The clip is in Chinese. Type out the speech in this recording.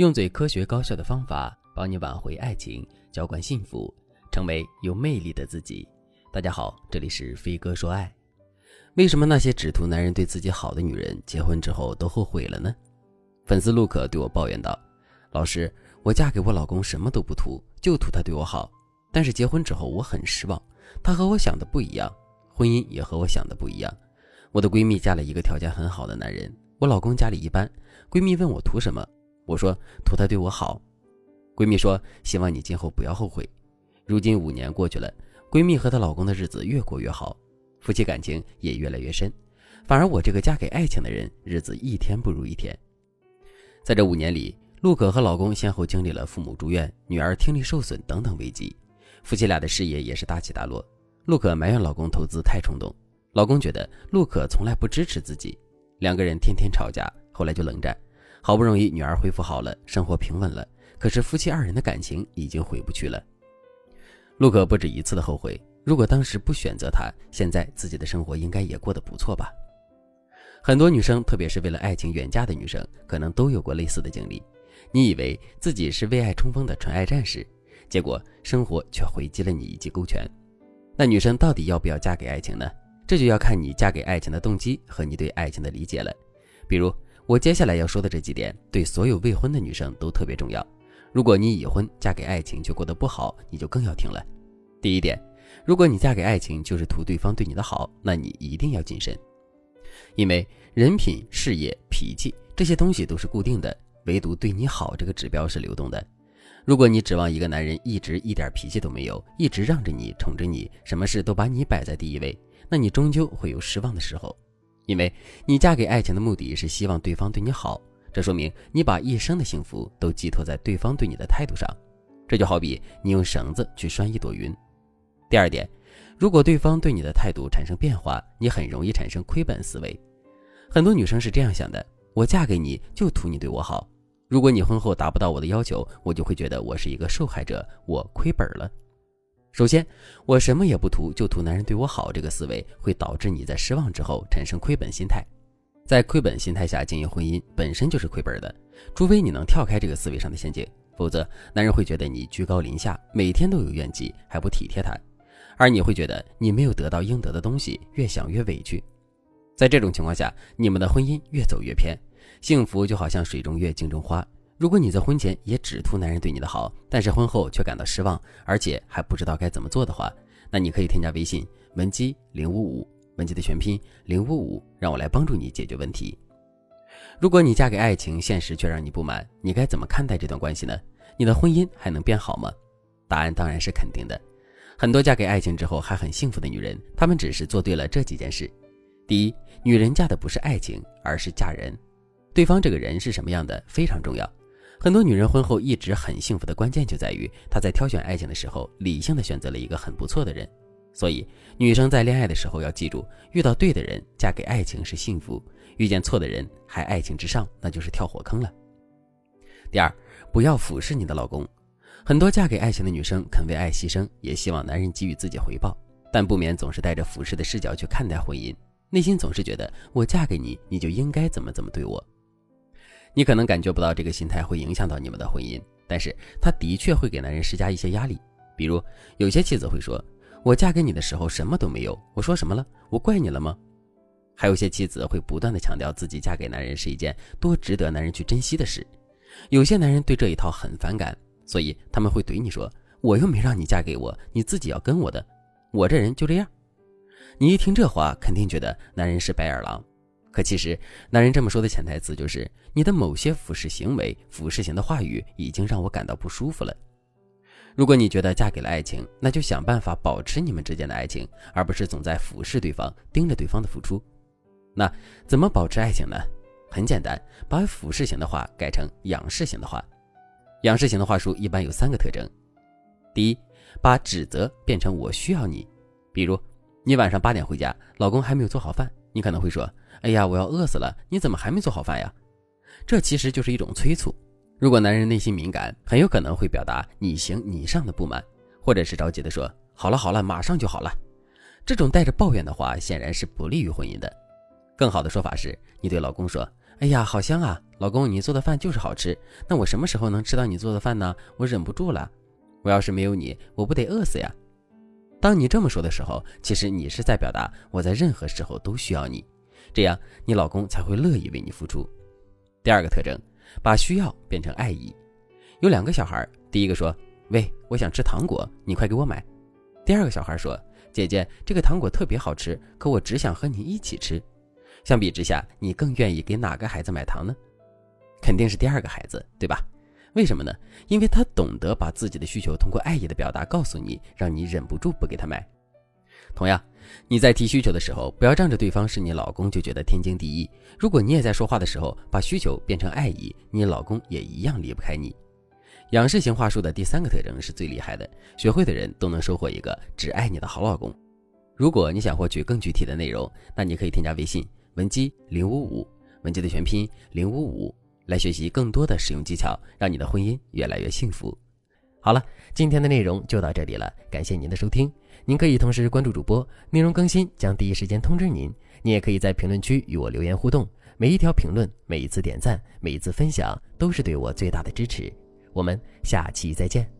用最科学高效的方法帮你挽回爱情，浇灌幸福，成为有魅力的自己。大家好，这里是飞哥说爱。为什么那些只图男人对自己好的女人，结婚之后都后悔了呢？粉丝陆可对我抱怨道：“老师，我嫁给我老公什么都不图，就图他对我好。但是结婚之后我很失望，他和我想的不一样，婚姻也和我想的不一样。我的闺蜜嫁了一个条件很好的男人，我老公家里一般。闺蜜问我图什么？”我说图他对我好，闺蜜说希望你今后不要后悔。如今五年过去了，闺蜜和她老公的日子越过越好，夫妻感情也越来越深。反而我这个嫁给爱情的人，日子一天不如一天。在这五年里，陆可和老公先后经历了父母住院、女儿听力受损等等危机，夫妻俩的事业也是大起大落。陆可埋怨老公投资太冲动，老公觉得陆可从来不支持自己，两个人天天吵架，后来就冷战。好不容易女儿恢复好了，生活平稳了，可是夫妻二人的感情已经回不去了。陆可不止一次的后悔，如果当时不选择他，现在自己的生活应该也过得不错吧。很多女生，特别是为了爱情远嫁的女生，可能都有过类似的经历。你以为自己是为爱冲锋的纯爱战士，结果生活却回击了你一记勾拳。那女生到底要不要嫁给爱情呢？这就要看你嫁给爱情的动机和你对爱情的理解了。比如。我接下来要说的这几点，对所有未婚的女生都特别重要。如果你已婚，嫁给爱情却过得不好，你就更要听了。第一点，如果你嫁给爱情就是图对方对你的好，那你一定要谨慎，因为人品、事业、脾气这些东西都是固定的，唯独对你好这个指标是流动的。如果你指望一个男人一直一点脾气都没有，一直让着你、宠着你，什么事都把你摆在第一位，那你终究会有失望的时候。因为你嫁给爱情的目的是希望对方对你好，这说明你把一生的幸福都寄托在对方对你的态度上。这就好比你用绳子去拴一朵云。第二点，如果对方对你的态度产生变化，你很容易产生亏本思维。很多女生是这样想的：我嫁给你就图你对我好，如果你婚后达不到我的要求，我就会觉得我是一个受害者，我亏本了。首先，我什么也不图，就图男人对我好，这个思维会导致你在失望之后产生亏本心态。在亏本心态下经营婚姻本身就是亏本的，除非你能跳开这个思维上的陷阱，否则男人会觉得你居高临下，每天都有怨气，还不体贴他，而你会觉得你没有得到应得的东西，越想越委屈。在这种情况下，你们的婚姻越走越偏，幸福就好像水中月、镜中花。如果你在婚前也只图男人对你的好，但是婚后却感到失望，而且还不知道该怎么做的话，那你可以添加微信文姬零五五，文姬的全拼零五五，让我来帮助你解决问题。如果你嫁给爱情，现实却让你不满，你该怎么看待这段关系呢？你的婚姻还能变好吗？答案当然是肯定的。很多嫁给爱情之后还很幸福的女人，她们只是做对了这几件事。第一，女人嫁的不是爱情，而是嫁人，对方这个人是什么样的非常重要。很多女人婚后一直很幸福的关键就在于她在挑选爱情的时候，理性的选择了一个很不错的人。所以，女生在恋爱的时候要记住，遇到对的人，嫁给爱情是幸福；遇见错的人，还爱情之上，那就是跳火坑了。第二，不要俯视你的老公。很多嫁给爱情的女生肯为爱牺牲，也希望男人给予自己回报，但不免总是带着俯视的视角去看待婚姻，内心总是觉得我嫁给你，你就应该怎么怎么对我。你可能感觉不到这个心态会影响到你们的婚姻，但是他的确会给男人施加一些压力。比如，有些妻子会说：“我嫁给你的时候什么都没有，我说什么了？我怪你了吗？”还有些妻子会不断的强调自己嫁给男人是一件多值得男人去珍惜的事。有些男人对这一套很反感，所以他们会怼你说：“我又没让你嫁给我，你自己要跟我的，我这人就这样。”你一听这话，肯定觉得男人是白眼狼。可其实，男人这么说的潜台词就是，你的某些俯视行为、俯视型的话语已经让我感到不舒服了。如果你觉得嫁给了爱情，那就想办法保持你们之间的爱情，而不是总在俯视对方、盯着对方的付出。那怎么保持爱情呢？很简单，把俯视型的话改成仰视型的话。仰视型的话术一般有三个特征：第一，把指责变成我需要你。比如，你晚上八点回家，老公还没有做好饭。你可能会说：“哎呀，我要饿死了！你怎么还没做好饭呀？”这其实就是一种催促。如果男人内心敏感，很有可能会表达“你行你上”的不满，或者是着急的说：“好了好了，马上就好了。”这种带着抱怨的话，显然是不利于婚姻的。更好的说法是，你对老公说：“哎呀，好香啊！老公，你做的饭就是好吃，那我什么时候能吃到你做的饭呢？我忍不住了。我要是没有你，我不得饿死呀？当你这么说的时候，其实你是在表达我在任何时候都需要你，这样你老公才会乐意为你付出。第二个特征，把需要变成爱意。有两个小孩，第一个说：“喂，我想吃糖果，你快给我买。”第二个小孩说：“姐姐，这个糖果特别好吃，可我只想和你一起吃。”相比之下，你更愿意给哪个孩子买糖呢？肯定是第二个孩子，对吧？为什么呢？因为他懂得把自己的需求通过爱意的表达告诉你，让你忍不住不给他买。同样，你在提需求的时候，不要仗着对方是你老公就觉得天经地义。如果你也在说话的时候把需求变成爱意，你老公也一样离不开你。仰视型话术的第三个特征是最厉害的，学会的人都能收获一个只爱你的好老公。如果你想获取更具体的内容，那你可以添加微信文姬零五五，文姬的全拼零五五。来学习更多的使用技巧，让你的婚姻越来越幸福。好了，今天的内容就到这里了，感谢您的收听。您可以同时关注主播，内容更新将第一时间通知您。您也可以在评论区与我留言互动，每一条评论、每一次点赞、每一次分享，都是对我最大的支持。我们下期再见。